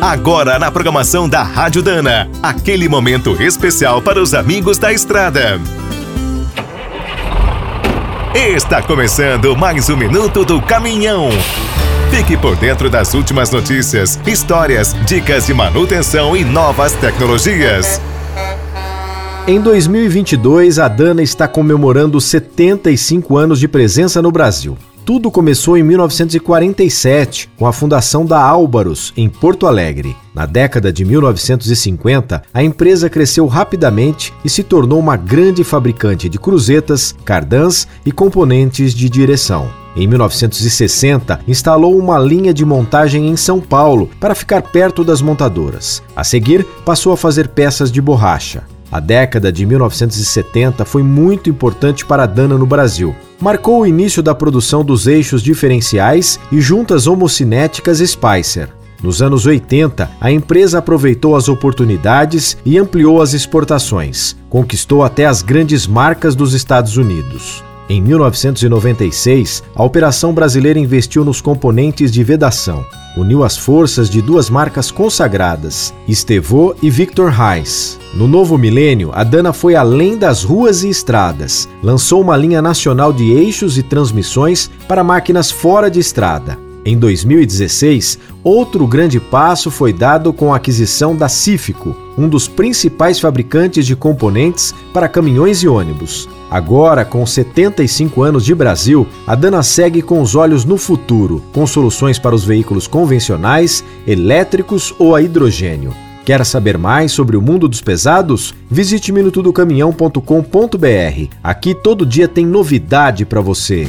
Agora na programação da Rádio Dana, aquele momento especial para os amigos da estrada. Está começando mais um minuto do caminhão. Fique por dentro das últimas notícias, histórias, dicas de manutenção e novas tecnologias. Em 2022, a Dana está comemorando 75 anos de presença no Brasil. Tudo começou em 1947, com a fundação da Álvaros, em Porto Alegre. Na década de 1950, a empresa cresceu rapidamente e se tornou uma grande fabricante de cruzetas, cardãs e componentes de direção. Em 1960, instalou uma linha de montagem em São Paulo para ficar perto das montadoras. A seguir, passou a fazer peças de borracha. A década de 1970 foi muito importante para a Dana no Brasil. Marcou o início da produção dos eixos diferenciais e juntas homocinéticas Spicer. Nos anos 80, a empresa aproveitou as oportunidades e ampliou as exportações. Conquistou até as grandes marcas dos Estados Unidos. Em 1996, a operação brasileira investiu nos componentes de vedação. Uniu as forças de duas marcas consagradas, Estevô e Victor Reis. No novo milênio, a Dana foi além das ruas e estradas. Lançou uma linha nacional de eixos e transmissões para máquinas fora de estrada. Em 2016, outro grande passo foi dado com a aquisição da Cífico, um dos principais fabricantes de componentes para caminhões e ônibus. Agora, com 75 anos de Brasil, a Dana segue com os olhos no futuro, com soluções para os veículos convencionais, elétricos ou a hidrogênio. Quer saber mais sobre o mundo dos pesados? Visite minutodocaminhão.com.br. Aqui todo dia tem novidade para você.